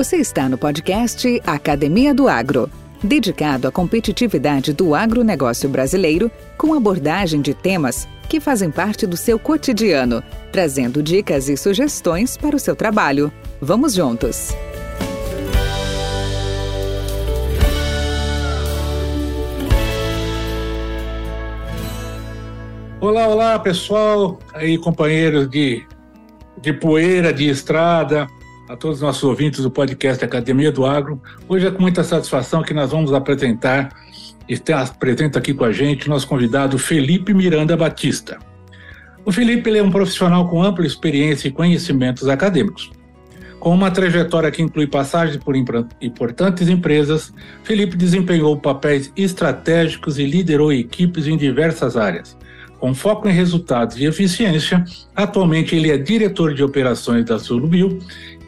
Você está no podcast Academia do Agro, dedicado à competitividade do agronegócio brasileiro, com abordagem de temas que fazem parte do seu cotidiano, trazendo dicas e sugestões para o seu trabalho. Vamos juntos! Olá, olá pessoal, aí companheiros de, de poeira, de estrada, a todos os nossos ouvintes do podcast Academia do Agro. Hoje é com muita satisfação que nós vamos apresentar, está apresenta aqui com a gente, nosso convidado Felipe Miranda Batista. O Felipe é um profissional com ampla experiência e conhecimentos acadêmicos. Com uma trajetória que inclui passagens por importantes empresas, Felipe desempenhou papéis estratégicos e liderou equipes em diversas áreas. Com foco em resultados e eficiência, atualmente ele é diretor de operações da Surubio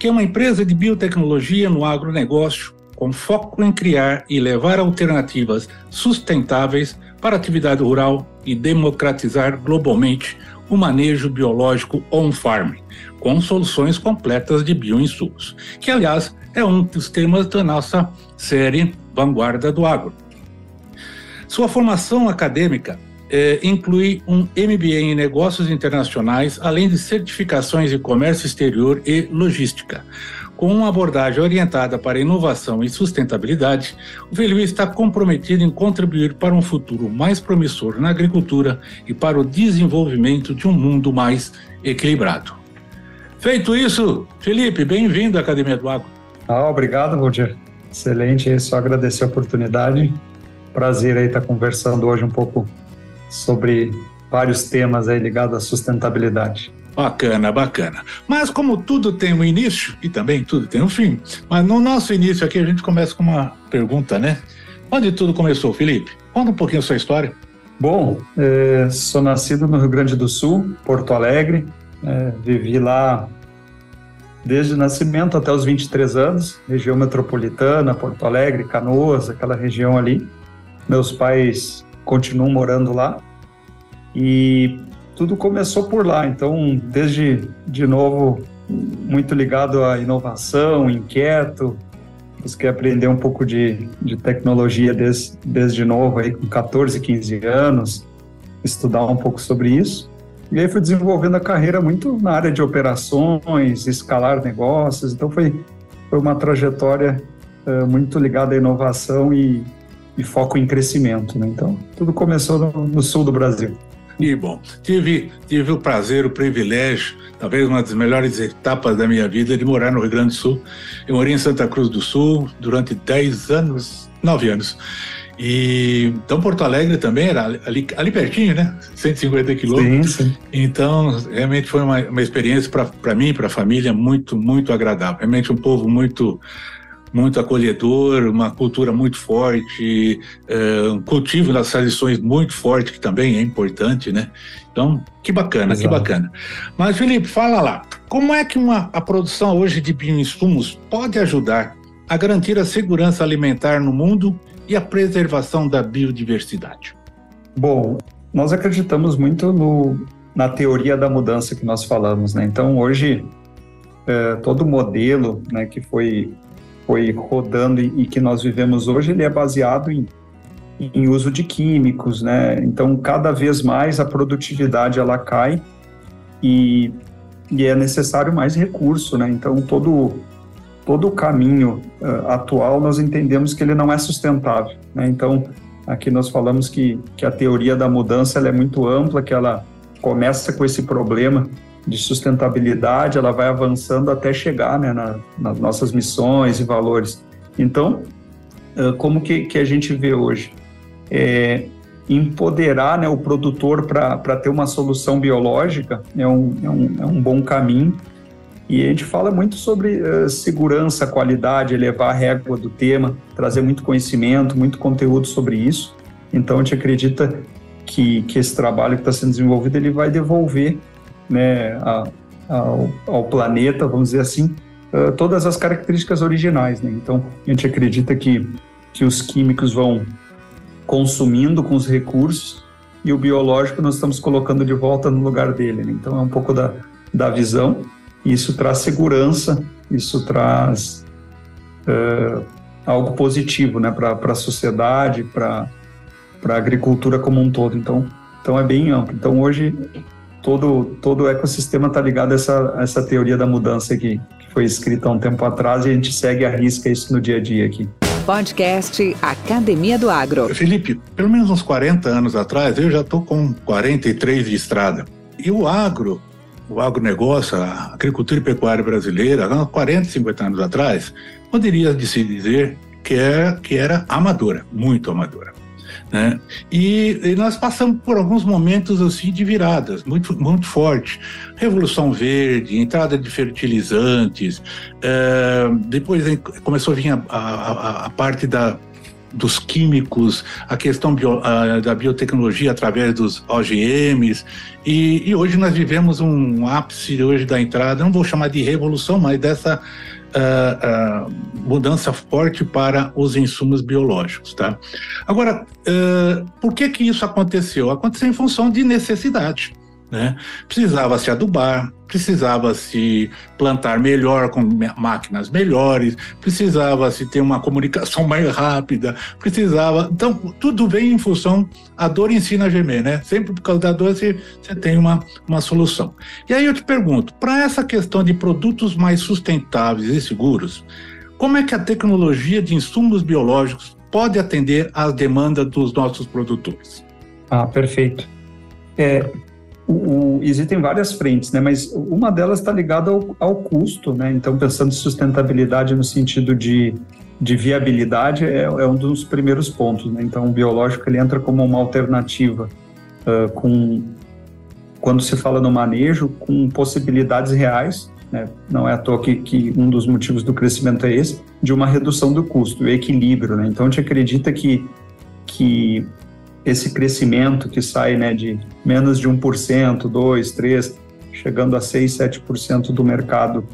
que é uma empresa de biotecnologia no agronegócio com foco em criar e levar alternativas sustentáveis para a atividade rural e democratizar globalmente o manejo biológico on-farm, com soluções completas de bioinsumos, que, aliás, é um dos temas da nossa série Vanguarda do Agro. Sua formação acadêmica é, inclui um MBA em Negócios Internacionais, além de certificações em Comércio Exterior e Logística. Com uma abordagem orientada para inovação e sustentabilidade, o Felipe está comprometido em contribuir para um futuro mais promissor na agricultura e para o desenvolvimento de um mundo mais equilibrado. Feito isso, Felipe, bem-vindo à Academia do Agro. Ah, obrigado, Roger. Excelente, só agradecer a oportunidade. Prazer aí estar conversando hoje um pouco sobre vários temas aí ligados à sustentabilidade. Bacana, bacana. Mas como tudo tem um início e também tudo tem um fim, mas no nosso início aqui a gente começa com uma pergunta, né? Onde tudo começou, Felipe? Conta um pouquinho a sua história. Bom, é, sou nascido no Rio Grande do Sul, Porto Alegre. É, vivi lá desde o nascimento até os 23 anos, região metropolitana, Porto Alegre, Canoas, aquela região ali. Meus pais continuam morando lá. E tudo começou por lá. Então, desde de novo, muito ligado à inovação, inquieto, busquei aprender um pouco de, de tecnologia desde, desde novo, aí, com 14, 15 anos, estudar um pouco sobre isso. E aí fui desenvolvendo a carreira muito na área de operações, escalar negócios. Então, foi, foi uma trajetória uh, muito ligada à inovação e, e foco em crescimento. Né? Então, tudo começou no, no, sul do Brasil. E bom, tive, tive o prazer, o privilégio, talvez uma das melhores etapas da minha vida de morar no Rio Grande do Sul. Eu morei em Santa Cruz do Sul durante 10 anos, 9 anos. E então Porto Alegre também era ali, ali pertinho, né? 150 quilômetros. Sim, sim. Então, realmente foi uma, uma experiência para mim, para a família, muito, muito agradável. Realmente um povo muito muito acolhedor, uma cultura muito forte, é, um cultivo das tradições muito forte, que também é importante, né? Então, que bacana, Exato. que bacana. Mas, Felipe, fala lá, como é que uma, a produção hoje de bioinsumos pode ajudar a garantir a segurança alimentar no mundo e a preservação da biodiversidade? Bom, nós acreditamos muito no, na teoria da mudança que nós falamos, né? Então, hoje, é, todo modelo né, que foi foi rodando e, e que nós vivemos hoje, ele é baseado em, em uso de químicos, né? Então, cada vez mais a produtividade ela cai e, e é necessário mais recurso, né? Então, todo todo o caminho uh, atual nós entendemos que ele não é sustentável, né? Então, aqui nós falamos que, que a teoria da mudança ela é muito ampla, que ela começa com esse problema de sustentabilidade, ela vai avançando até chegar né, na, nas nossas missões e valores. Então, como que, que a gente vê hoje? É, empoderar né, o produtor para ter uma solução biológica é um, é, um, é um bom caminho. E a gente fala muito sobre uh, segurança, qualidade, elevar a régua do tema, trazer muito conhecimento, muito conteúdo sobre isso. Então, a gente acredita que, que esse trabalho que está sendo desenvolvido ele vai devolver né, a, ao, ao, planeta, vamos dizer assim, uh, todas as características originais. Né? Então, a gente acredita que, que os químicos vão consumindo com os recursos e o biológico nós estamos colocando de volta no lugar dele. Né? Então, é um pouco da, da visão. Isso traz segurança, isso traz uh, algo positivo né, para a sociedade, para a agricultura como um todo. Então, então é bem amplo. Então hoje todo, todo o ecossistema está ligado a essa, a essa teoria da mudança aqui, que foi escrita há um tempo atrás e a gente segue a risca isso no dia a dia aqui. Podcast Academia do Agro. Felipe, pelo menos uns 40 anos atrás, eu já estou com 43 de estrada. E o agro, o agronegócio, a agricultura e pecuária brasileira, há 40, 50 anos atrás, poderia se dizer que, é, que era amadora, muito amadora. Né? E, e, nós passamos por alguns momentos assim de viradas muito muito forte revolução verde entrada de fertilizantes é, depois começou a vir a, a, a parte da dos químicos, a questão bio, a, da biotecnologia através dos OGMs, e, e, hoje nós vivemos um ápice hoje da entrada, não vou chamar de revolução, mas dessa uh, uh, mudança forte para os insumos biológicos, tá? Agora, uh, por que que isso aconteceu? Aconteceu em função de necessidade. Né? Precisava se adubar, precisava se plantar melhor com máquinas melhores, precisava se ter uma comunicação mais rápida, precisava. Então, tudo vem em função. A dor ensina a gemer, né? Sempre por causa da dor você, você tem uma, uma solução. E aí eu te pergunto: para essa questão de produtos mais sustentáveis e seguros, como é que a tecnologia de insumos biológicos pode atender às demandas dos nossos produtores? Ah, perfeito. É, o, o, existem várias frentes, né? Mas uma delas está ligada ao, ao, custo, né? Então, pensando em sustentabilidade no sentido de, de viabilidade, é, é um dos primeiros pontos, né? Então, o biológico ele entra como uma alternativa uh, com quando se fala no manejo com possibilidades reais, né? Não é à toa que, que um dos motivos do crescimento é esse, de uma redução do custo, o equilíbrio, né? Então, a gente acredita que que esse crescimento que sai né, de menos de 1%, 2%, 3%, chegando a 6%, 7% do mercado,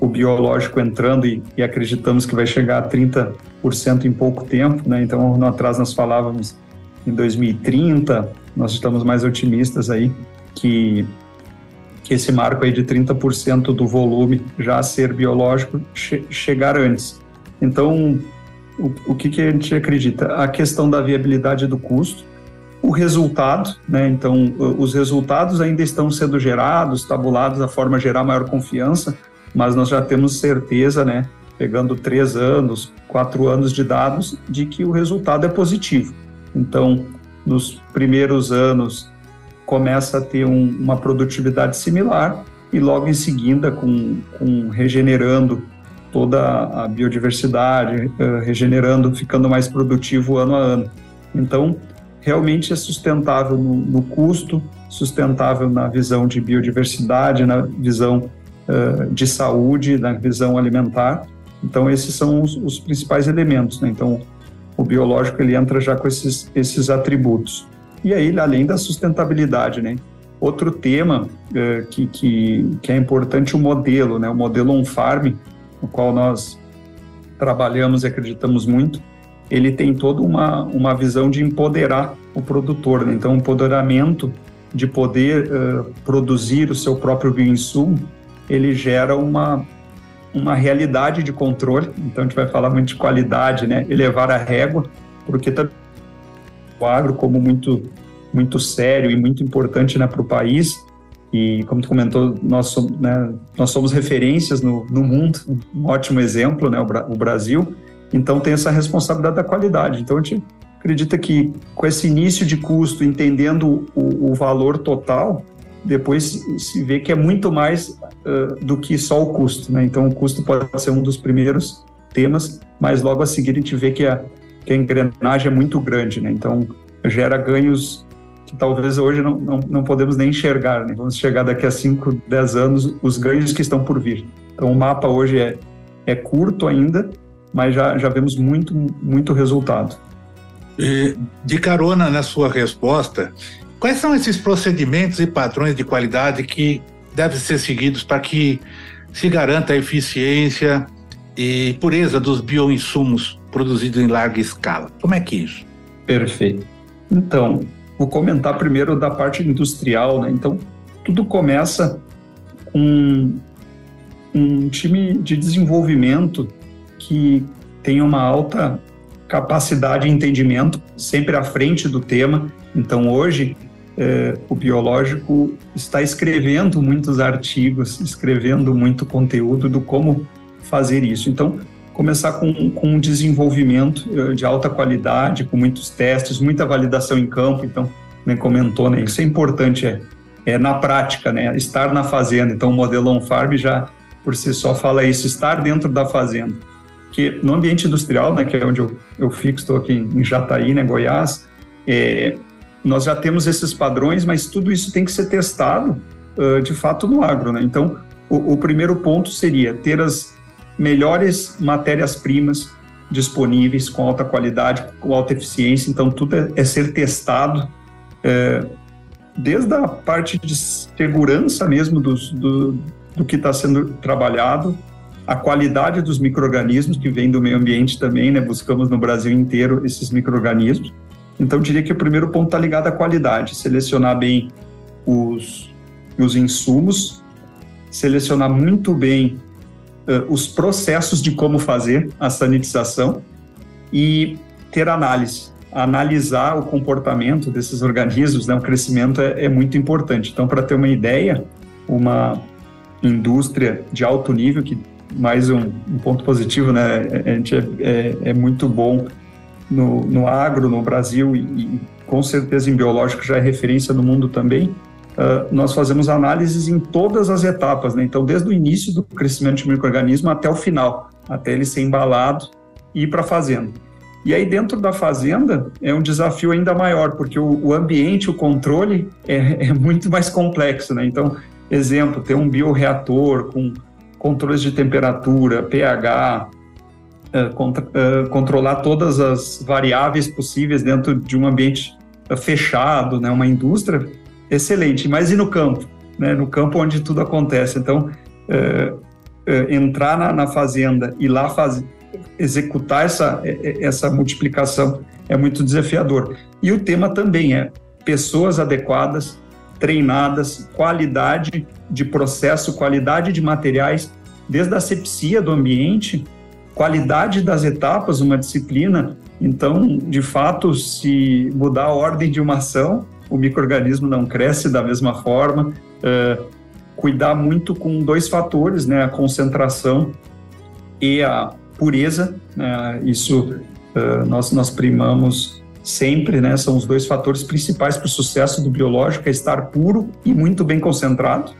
o biológico entrando e, e, acreditamos que vai chegar a 30% em pouco tempo. Né? Então, no atrás nós falávamos em 2030, nós estamos mais otimistas aí que, que esse marco aí de 30% do volume já ser biológico che chegar antes. Então, o, o que, que a gente acredita? A questão da viabilidade do custo, o resultado, né? Então, os resultados ainda estão sendo gerados, tabulados, da forma a gerar maior confiança, mas nós já temos certeza, né? Pegando três anos, quatro anos de dados, de que o resultado é positivo. Então, nos primeiros anos, começa a ter um, uma produtividade similar e logo em seguida, com, com regenerando toda a biodiversidade, uh, regenerando, ficando mais produtivo ano a ano. Então, realmente é sustentável no, no custo, sustentável na visão de biodiversidade, na visão uh, de saúde, na visão alimentar. Então, esses são os, os principais elementos. Né? Então, o biológico ele entra já com esses, esses atributos. E aí, além da sustentabilidade, né? Outro tema uh, que, que, que é importante, o modelo, né? O modelo on-farm, no qual nós trabalhamos e acreditamos muito, ele tem toda uma, uma visão de empoderar o produtor. Né? Então, o empoderamento de poder uh, produzir o seu próprio bioinsumo, ele gera uma, uma realidade de controle. Então, a gente vai falar muito de qualidade, né? elevar a régua, porque também o agro como muito, muito sério e muito importante né, para o país, e como tu comentou, nós somos, né, nós somos referências no, no mundo, um ótimo exemplo, né, o, Bra o Brasil. Então tem essa responsabilidade da qualidade. Então a gente acredita que com esse início de custo, entendendo o, o valor total, depois se vê que é muito mais uh, do que só o custo. Né? Então o custo pode ser um dos primeiros temas, mas logo a seguir a gente vê que a, que a engrenagem é muito grande. Né? Então gera ganhos que talvez hoje não, não, não podemos nem enxergar. Né? Vamos chegar daqui a 5, 10 anos, os ganhos que estão por vir. Então, o mapa hoje é, é curto ainda, mas já, já vemos muito, muito resultado. E, de carona na sua resposta, quais são esses procedimentos e padrões de qualidade que devem ser seguidos para que se garanta a eficiência e pureza dos bioinsumos produzidos em larga escala? Como é que é isso? Perfeito. Então, Vou comentar primeiro da parte industrial, né? Então, tudo começa com um time de desenvolvimento que tem uma alta capacidade e entendimento, sempre à frente do tema. Então, hoje, é, o biológico está escrevendo muitos artigos, escrevendo muito conteúdo do como fazer isso. Então, começar com, com um desenvolvimento eh, de alta qualidade, com muitos testes, muita validação em campo. Então, nem comentou, né? Isso é importante, é, é na prática, né? Estar na fazenda. Então, o modelo on-farm já, por si só, fala isso, estar dentro da fazenda. Que no ambiente industrial, né, que é onde eu, eu fico, estou aqui em Jataí, né, Goiás, é, nós já temos esses padrões, mas tudo isso tem que ser testado, uh, de fato, no agro, né? Então, o, o primeiro ponto seria ter as melhores matérias-primas disponíveis com alta qualidade, com alta eficiência. Então, tudo é, é ser testado, é, desde a parte de segurança mesmo dos, do, do que está sendo trabalhado, a qualidade dos micro-organismos que vem do meio ambiente também, né? Buscamos no Brasil inteiro esses micro-organismos. Então, diria que o primeiro ponto está ligado à qualidade, selecionar bem os, os insumos, selecionar muito bem uh, os processos de como fazer a sanitização e ter análise, analisar o comportamento desses organismos, né? o crescimento é, é muito importante. Então, para ter uma ideia, uma indústria de alto nível, que mais um, um ponto positivo, né? a gente é, é, é muito bom no, no agro, no Brasil, e, e com certeza em biológico já é referência no mundo também, Uh, nós fazemos análises em todas as etapas, né? Então, desde o início do crescimento de microorganismo até o final, até ele ser embalado e ir para a fazenda. E aí, dentro da fazenda, é um desafio ainda maior, porque o, o ambiente, o controle é, é, muito mais complexo, né? Então, exemplo, ter um bioreator com controles de temperatura, pH, uh, contra, uh, controlar todas as variáveis possíveis dentro de um ambiente fechado, né? Uma indústria excelente. Mas e no campo? Né? No campo onde tudo acontece. Então, é, é, entrar na, na, fazenda e lá faz, executar essa, é, é, essa multiplicação é muito desafiador. E o tema também é pessoas adequadas, treinadas, qualidade de processo, qualidade de materiais, desde a asepsia do ambiente, qualidade das etapas, uma disciplina. Então, de fato, se mudar a ordem de uma ação, o microorganismo não cresce da mesma forma. Uh, cuidar muito com dois fatores, né, a concentração e a pureza. Né, isso uh, nós nós primamos sempre, né, são os dois fatores principais para o sucesso do biológico, é estar puro e muito bem concentrado.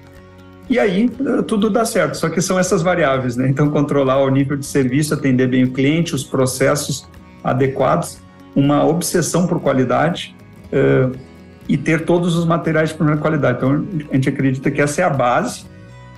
E aí uh, tudo dá certo, só que são essas variáveis, né? Então controlar o nível de serviço, atender bem o cliente, os processos adequados, uma obsessão por qualidade, e ter todos os materiais de primeira qualidade. Então, a gente acredita que essa é a base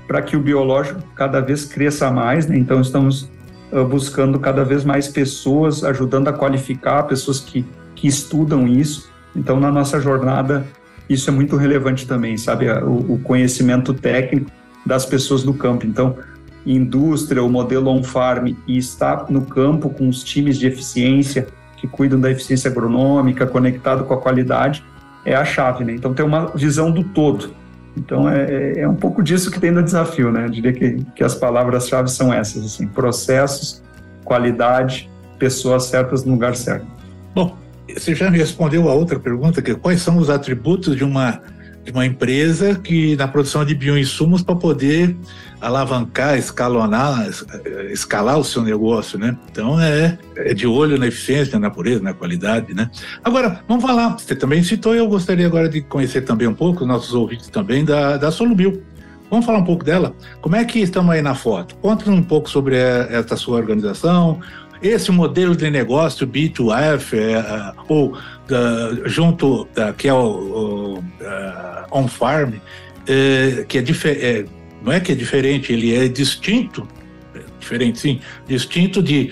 para que o biológico cada vez cresça mais. Né? Então, estamos uh, buscando cada vez mais pessoas, ajudando a qualificar pessoas que, que estudam isso. Então, na nossa jornada, isso é muito relevante também, sabe? O, o conhecimento técnico das pessoas do campo. Então, indústria, o modelo on-farm e estar no campo com os times de eficiência que cuidam da eficiência agronômica, conectado com a qualidade, é a chave, né? Então, ter uma visão do todo. Então, é, é um pouco disso que tem no desafio, né? Eu diria que, que as palavras-chave são essas, assim, processos, qualidade, pessoas certas no lugar certo. Bom, você já me respondeu a outra pergunta, que é quais são os atributos de uma, de uma empresa que na produção de bioinsumos para poder alavancar, escalonar, escalar o seu negócio, né? Então é, é de olho na eficiência, na pureza, na qualidade, né? Agora, vamos falar, você também citou, eu gostaria agora de conhecer também um pouco, os nossos ouvintes também, da, da Solubil. Vamos falar um pouco dela? Como é que estamos aí na foto? Conta um pouco sobre essa sua organização, esse modelo de negócio B2F, é, ou da, junto, da, que é o, o uh, on-farm, é, que é, é não é que é diferente, ele é distinto, é diferente sim, distinto de,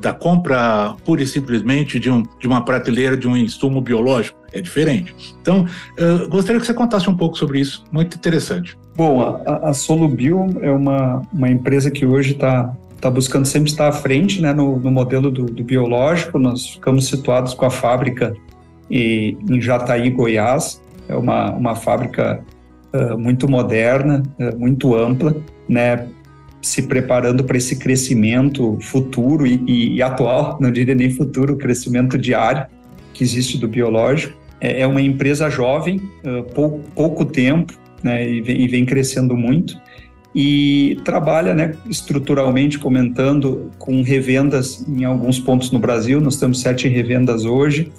da compra pura e simplesmente de, um, de uma prateleira de um insumo biológico, é diferente. Então, gostaria que você contasse um pouco sobre isso, muito interessante. Bom, a, a Solubio é uma, uma empresa que hoje está tá buscando sempre estar à frente né, no, no modelo do, do, biológico. Nós ficamos situados com a fábrica e, em Jataí, Goiás. É uma, uma fábrica muito moderna, muito ampla, né? se preparando para esse crescimento futuro e, e, e, atual, não diria nem futuro, crescimento diário que existe do biológico. É, é uma empresa jovem, uh, pou, pouco tempo, né, e vem, e vem crescendo muito e trabalha né, estruturalmente, comentando com revendas em alguns pontos no Brasil. Nós temos sete revendas hoje,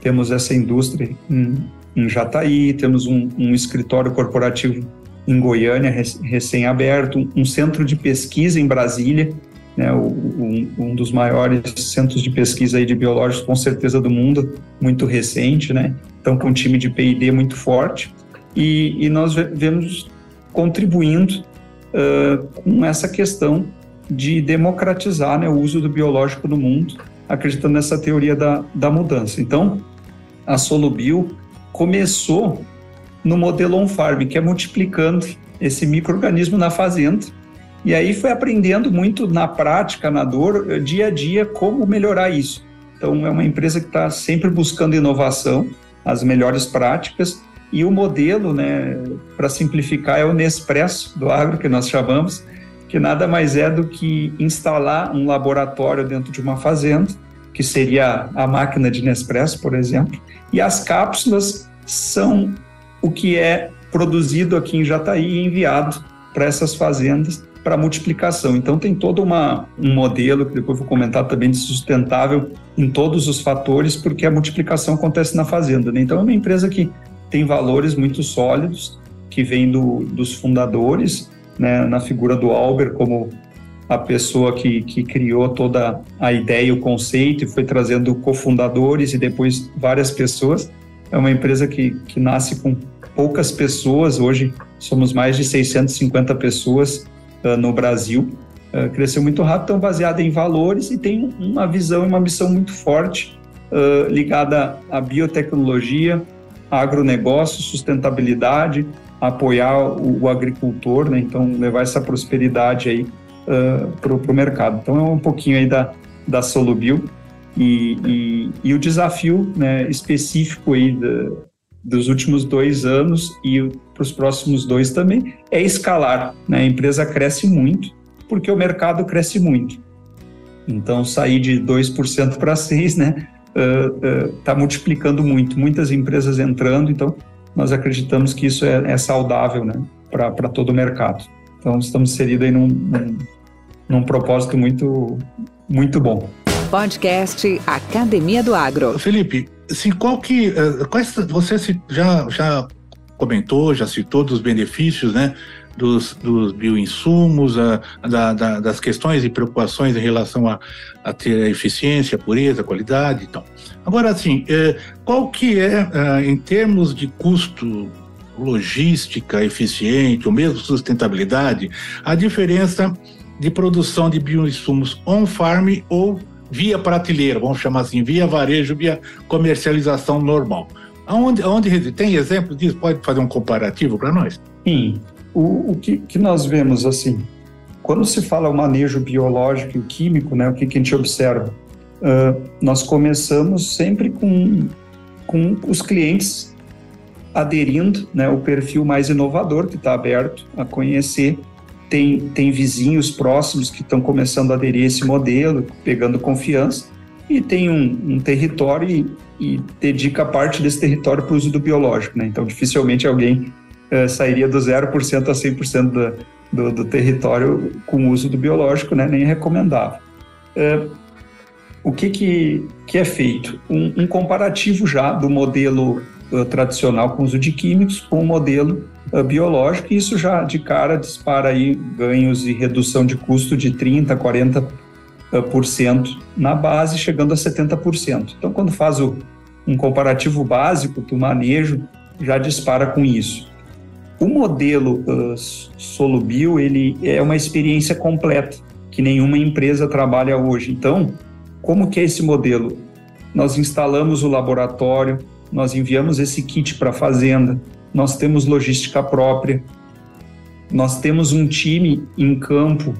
temos essa indústria em, em Jataí, temos um, um, escritório corporativo em Goiânia, recém-aberto, um centro de pesquisa em Brasília, né, um, um, dos maiores centros de pesquisa aí de biológicos, com certeza, do mundo, muito recente, né? Então, com um time de P&D muito forte. E, e nós vemos contribuindo uh, com essa questão de democratizar né, o uso do biológico no mundo, acreditando nessa teoria da, da mudança. Então, a Solubio começou no modelo on-farm, que é multiplicando esse microorganismo na fazenda, e aí foi aprendendo muito na prática, na dor, dia a dia, como melhorar isso. Então, é uma empresa que está sempre buscando inovação, as melhores práticas, e o modelo, né, para simplificar, é o Nespresso do agro, que nós chamamos, que nada mais é do que instalar um laboratório dentro de uma fazenda, que seria a máquina de Nespresso, por exemplo, e as cápsulas são o que é produzido aqui em Jataí e enviado para essas fazendas para multiplicação. Então tem todo uma, um modelo que depois vou comentar também de sustentável em todos os fatores, porque a multiplicação acontece na fazenda. Né? Então é uma empresa que tem valores muito sólidos que vêm do, dos fundadores, né, na figura do Albert como a pessoa que, que criou toda a ideia, o conceito e foi trazendo cofundadores e depois várias pessoas. É uma empresa que, que nasce com poucas pessoas, hoje somos mais de 650 pessoas uh, no Brasil. Uh, cresceu muito rápido, então baseada em valores e tem uma visão e uma missão muito forte uh, ligada à biotecnologia, agronegócio, sustentabilidade, apoiar o, o agricultor, né? então levar essa prosperidade aí uh, para o mercado. Então é um pouquinho aí da, da Solubio e, e, e o desafio né, específico aí da, dos últimos dois anos e para os próximos dois também é escalar. Né? A empresa cresce muito porque o mercado cresce muito. Então sair de 2% para 6%, né? Está uh, uh, multiplicando muito, muitas empresas entrando, então nós acreditamos que isso é, é saudável né, para todo o mercado. Então estamos inseridos aí num, num, num propósito muito, muito bom. Podcast Academia do Agro. Felipe, assim, qual que, uh, quais, você já, já comentou, já citou dos benefícios, né? Dos, dos bioinsumos, a, da, da, das questões e preocupações em relação a, a ter a eficiência, a pureza, a qualidade. Então, agora, assim, é, qual que é, é, em termos de custo logística eficiente, ou mesmo sustentabilidade, a diferença de produção de bioinsumos on-farm ou via prateleira, vamos chamar assim, via varejo, via comercialização normal. Aonde, aonde tem exemplo disso? Pode fazer um comparativo para nós? Sim, o, o que, que, nós vemos assim, quando se fala o manejo biológico e químico, né, o que, que a gente observa? Uh, nós começamos sempre com, com os clientes aderindo, né, o perfil mais inovador que está aberto a conhecer. Tem, tem vizinhos próximos que estão começando a aderir a esse modelo, pegando confiança, e tem um, um território e, e, dedica parte desse território para o uso do biológico. Né? Então, dificilmente alguém eh, sairia do 0% a 100% do, do, do território com o uso do biológico, né, nem recomendável. É, o que, que, que, é feito? Um, um comparativo já do modelo uh, tradicional com uso de químicos com o modelo uh, biológico, e isso já de cara dispara aí ganhos e redução de custo de 30%, 40% uh, por cento na base, chegando a 70%. Então, quando faz o, um comparativo básico do manejo, já dispara com isso. O modelo uh, Solubio, ele é uma experiência completa, que nenhuma empresa trabalha hoje. Então, como que é esse modelo? Nós instalamos o laboratório, nós enviamos esse kit para a fazenda, nós temos logística própria, nós temos um time em campo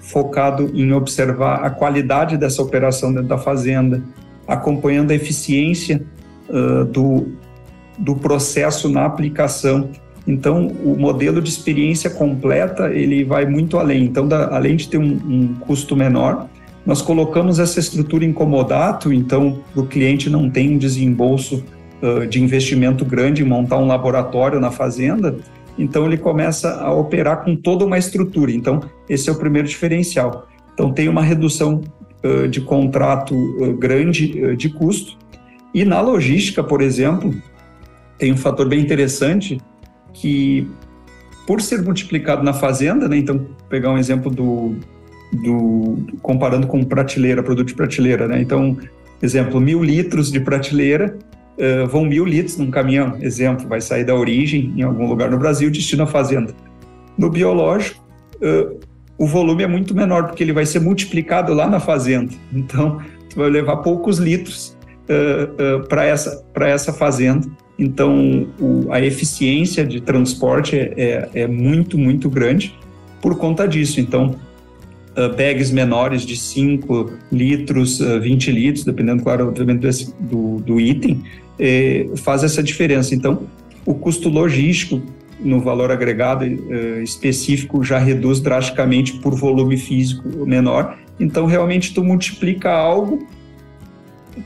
focado em observar a qualidade dessa operação dentro da fazenda, acompanhando a eficiência uh, do, do processo na aplicação Então, o modelo de experiência completa, ele vai muito além. Então, da, além de ter um, um, custo menor, nós colocamos essa estrutura em comodato, então o cliente não tem um desembolso uh, de investimento grande em montar um laboratório na fazenda, então ele começa a operar com toda uma estrutura. Então, esse é o primeiro diferencial. Então, tem uma redução uh, de contrato uh, grande de custo. E na logística, por exemplo, tem um fator bem interessante que, por ser multiplicado na fazenda, né, então, pegar um exemplo do, do comparando com prateleira, produto de prateleira, né? Então, exemplo, mil litros de prateleira uh, vão mil litros num caminhão, exemplo, vai sair da origem em algum lugar no Brasil, destino à fazenda. No biológico, uh, o volume é muito menor, porque ele vai ser multiplicado lá na fazenda. Então, tu vai levar poucos litros uh, uh, para essa, essa fazenda. Então, o, a eficiência de transporte é, é, muito, muito grande por conta disso. Então, uh, bags menores de 5 litros, uh, 20 litros, dependendo, claro, obviamente, do, do item, eh, faz essa diferença. Então, o custo logístico no valor agregado uh, específico já reduz drasticamente por volume físico menor. Então, realmente, tu multiplica algo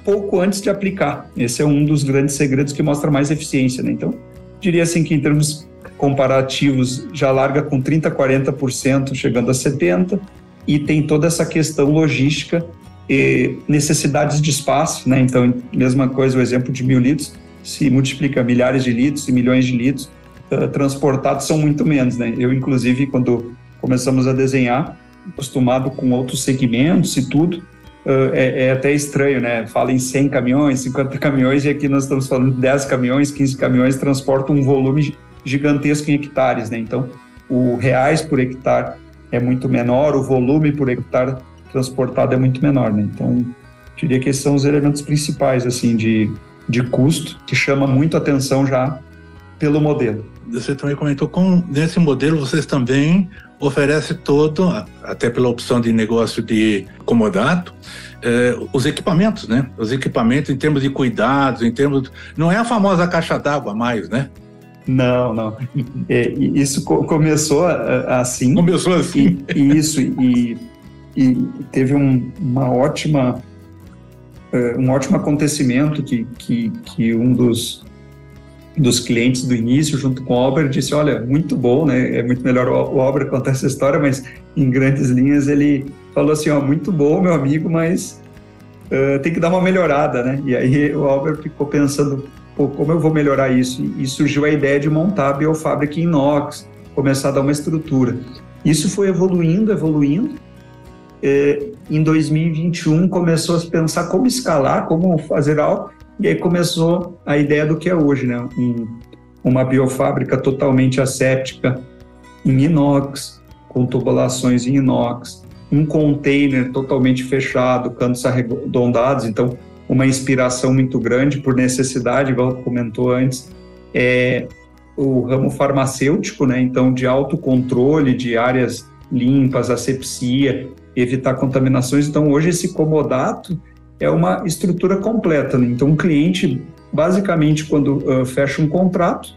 pouco antes de aplicar. Esse é um dos grandes segredos que mostra mais eficiência. Né? Então, diria assim que em termos comparativos já larga com 30%, 40%, chegando a 70%, e tem toda essa questão logística e necessidades de espaço, né? Então, mesma coisa, o exemplo de mil litros, se multiplica milhares de litros e milhões de litros, uh, transportados são muito menos, né? Eu, inclusive, quando começamos a desenhar, acostumado com outros segmentos e tudo, é, é, até estranho, né? Fala em 100 caminhões, 50 caminhões, e aqui nós estamos falando de 10 caminhões, 15 caminhões, transportam um volume gigantesco em hectares, né? Então, o reais por hectare é muito menor, o volume por hectare transportado é muito menor, né? Então, diria que esses são os elementos principais, assim, de, de custo, que chama muito atenção já pelo modelo. Você também comentou com nesse modelo vocês também oferecem todo, até pela opção de negócio de comodato, eh, os equipamentos, né? Os equipamentos em termos de cuidados, em termos. Não é a famosa caixa d'água mais, né? Não, não. É, isso começou assim. Começou assim. E, e isso, e, e teve um, uma ótima, é, um ótimo acontecimento que, que, que um dos, dos clientes do início, junto com o Albert, disse: Olha, muito bom, né? É muito melhor o Albert contar essa história, mas em grandes linhas ele falou assim: Ó, muito bom, meu amigo, mas uh, tem que dar uma melhorada, né? E aí o Albert ficou pensando: pô, como eu vou melhorar isso? E surgiu a ideia de montar a biofábrica em inox, começar a dar uma estrutura. Isso foi evoluindo, evoluindo. É, em 2021 começou a pensar como escalar, como fazer algo, e aí começou a ideia do que é hoje, né? Um, uma biofábrica totalmente asséptica em inox, com tubulações em inox, um container totalmente fechado, cantos arredondados, então uma inspiração muito grande por necessidade, igual comentou antes, é o ramo farmacêutico, né? Então, de autocontrole de áreas limpas, asepsia, evitar contaminações. Então, hoje esse comodato é uma estrutura completa. Né? Então, um cliente, basicamente, quando uh, fecha um contrato,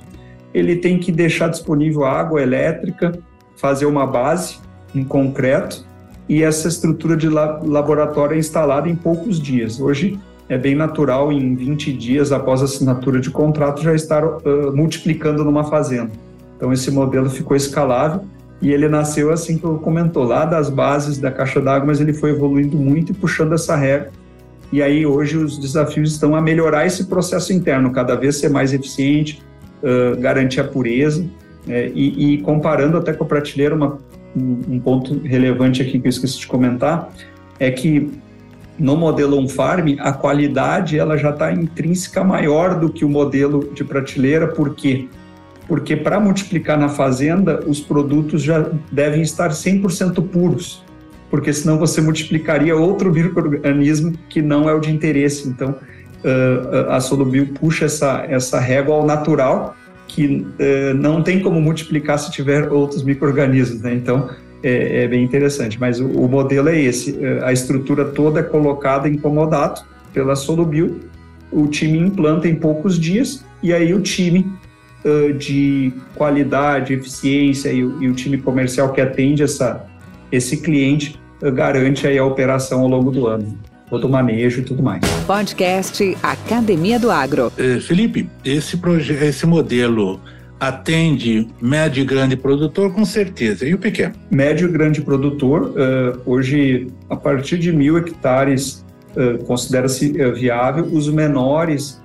ele tem que deixar disponível água elétrica, fazer uma base em concreto e essa estrutura de laboratório é instalada em poucos dias. Hoje, é bem natural em 20 dias após a assinatura de contrato já estar uh, multiplicando numa fazenda. Então esse modelo ficou escalável e ele nasceu assim que eu comentou, lá das bases da caixa d'água, mas ele foi evoluindo muito e puxando essa regra. E aí hoje os desafios estão a melhorar esse processo interno, cada vez ser mais eficiente, uh, garantir a pureza né? e, e, comparando até com a prateleira, uma, um, ponto relevante aqui que eu esqueci de comentar, é que no modelo on-farm, a qualidade ela já está intrínseca maior do que o modelo de prateleira, por quê? Porque para multiplicar na fazenda, os produtos já devem estar 100% puros, porque senão você multiplicaria outro microorganismo que não é o de interesse. Então, a Solubio puxa essa, essa régua ao natural, que não tem como multiplicar se tiver outros microorganismos. Né? Então, é, é bem interessante. Mas o, o, modelo é esse: é, a estrutura toda é colocada em comodato pela Solubio, o time implanta em poucos dias e aí o time uh, de qualidade, eficiência e, e, o time comercial que atende essa, esse cliente garante aí a operação ao longo do ano todo o manejo e tudo mais. Podcast Academia do Agro. Eh, Felipe, esse, esse modelo atende médio e grande produtor com certeza. E o pequeno? Médio e grande produtor, uh, hoje, a partir de mil hectares, uh, considera-se uh, viável. Os menores,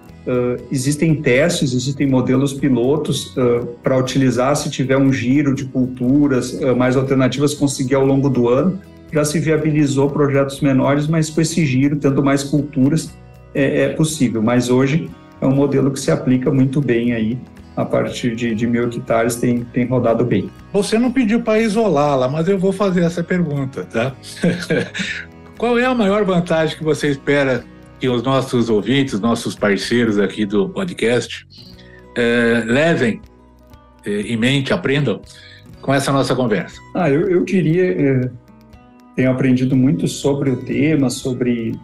existem testes, existem modelos pilotos para utilizar se tiver um giro de culturas mais alternativas, conseguir ao longo do ano. Já se viabilizou projetos menores, mas com esse giro, tendo mais culturas, é, é possível. Mas hoje é um modelo que se aplica muito bem aí a partir de, de mil hectares tem, tem rodado bem. Você não pediu para isolá-la, mas eu vou fazer essa pergunta, tá? Qual é a maior vantagem que você espera que os nossos ouvintes, nossos parceiros aqui do podcast, é, levem é, em mente, aprendam com essa nossa conversa? Ah, eu, eu diria, tenho aprendido muito sobre o tema, sobre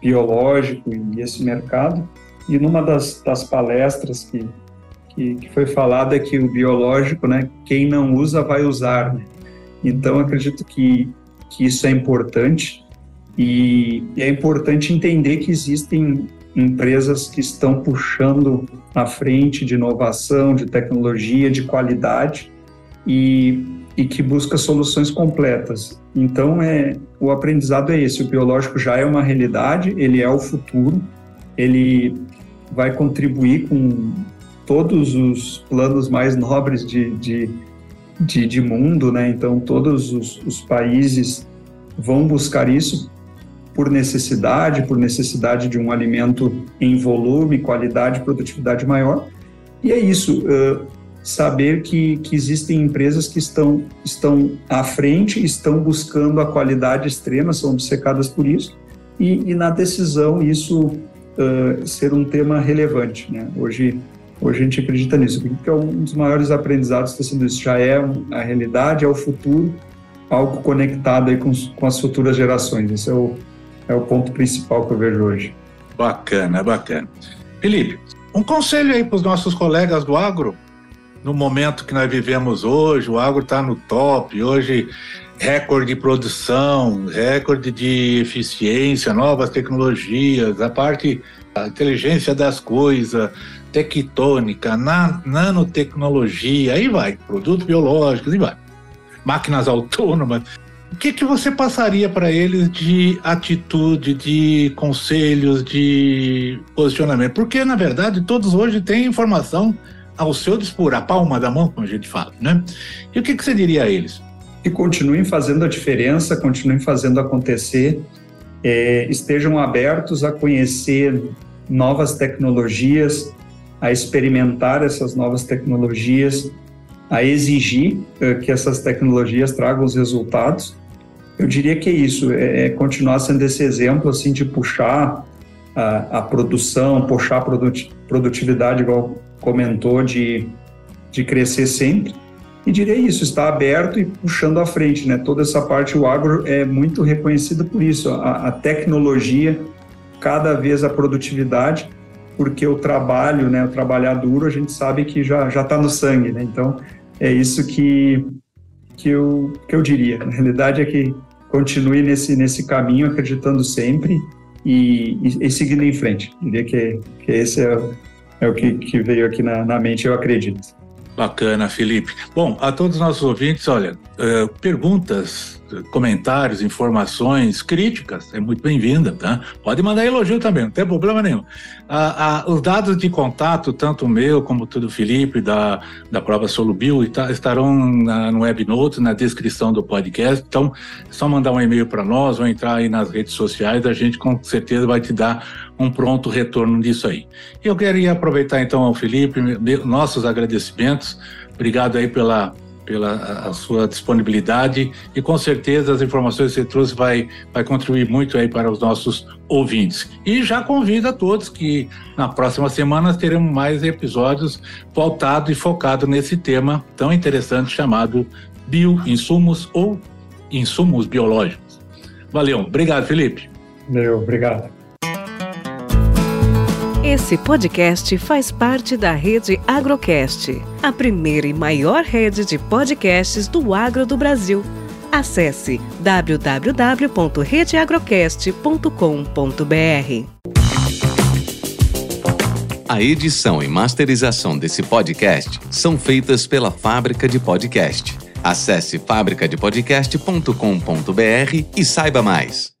biológico e esse mercado, e numa das, das palestras que que, que foi falado é que o biológico, né, quem não usa vai usar. Né? Então, acredito que, que isso é importante e, e é importante entender que existem empresas que estão puxando à frente de inovação, de tecnologia, de qualidade e, e que busca soluções completas. Então, é, o aprendizado é esse: o biológico já é uma realidade, ele é o futuro, ele vai contribuir com todos os planos mais nobres de, de, de, de mundo, né? Então, todos os, os países vão buscar isso por necessidade, por necessidade de um alimento em volume, qualidade, produtividade maior. E é isso, saber que, que existem empresas que estão, estão à frente, estão buscando a qualidade extrema, são obcecadas por isso, e, e na decisão isso uh, ser um tema relevante. Né? Hoje, Hoje a gente acredita nisso, porque é um dos maiores aprendizados está sendo isso. Já é a realidade, é o futuro, algo conectado aí com, com as futuras gerações. Esse é o, é o ponto principal que eu vejo hoje. Bacana, bacana. Felipe, um conselho aí para os nossos colegas do agro, no momento que nós vivemos hoje, o agro está no top, hoje recorde de produção, recorde de eficiência, novas tecnologias, a parte, a inteligência das coisas, tectônica, na, nanotecnologia, aí vai, produtos biológicos, e vai. Máquinas autônomas. O que, que você passaria para eles de atitude, de conselhos, de posicionamento? Porque, na verdade, todos hoje têm informação ao seu dispor, a palma da mão, como a gente fala, né? E o que, que você diria a eles? Que continuem fazendo a diferença, continuem fazendo acontecer, é, estejam abertos a conhecer novas tecnologias, a experimentar essas novas tecnologias, a exigir uh, que essas tecnologias tragam os resultados. Eu diria que é isso, é, é continuar sendo esse exemplo assim de puxar a, a produção, puxar a produtividade, igual comentou, de, de crescer sempre. E diria isso, está aberto e puxando à frente, né? Toda essa parte, o agro é muito reconhecido por isso, a, a tecnologia, cada vez a produtividade porque o trabalho, né, o trabalhar duro, a gente sabe que já está no sangue, né? Então é isso que que eu que eu diria. Na realidade é que continue nesse nesse caminho, acreditando sempre e, e, e seguindo em frente. Diria que, que esse é, é o que, que veio aqui na, na mente, eu acredito. Bacana, Felipe. Bom, a todos os nossos ouvintes, olha, uh, perguntas, comentários, informações, críticas, é muito bem-vinda, tá? Pode mandar elogio também, não tem problema nenhum. Os dados de contato, tanto o meu como o do Felipe, da, da prova Solubil, tá, estarão na, no WebNote, na descrição do podcast. Então, é só mandar um e-mail para nós ou entrar aí nas redes sociais, a gente com certeza vai te dar um pronto retorno disso aí. Eu queria aproveitar então ao Felipe, nossos agradecimentos. Obrigado aí pela pela sua disponibilidade e com certeza as informações que você trouxe vai, vai contribuir muito aí para os nossos ouvintes. E já convido a todos que na próxima semana teremos mais episódios voltados e focados nesse tema tão interessante chamado bioinsumos ou insumos biológicos. Valeu, obrigado Felipe. Meu, obrigado. Esse podcast faz parte da rede Agrocast, a primeira e maior rede de podcasts do agro do Brasil. Acesse www.redeagrocast.com.br. A edição e masterização desse podcast são feitas pela Fábrica de Podcast. Acesse fabricadepodcast.com.br e saiba mais.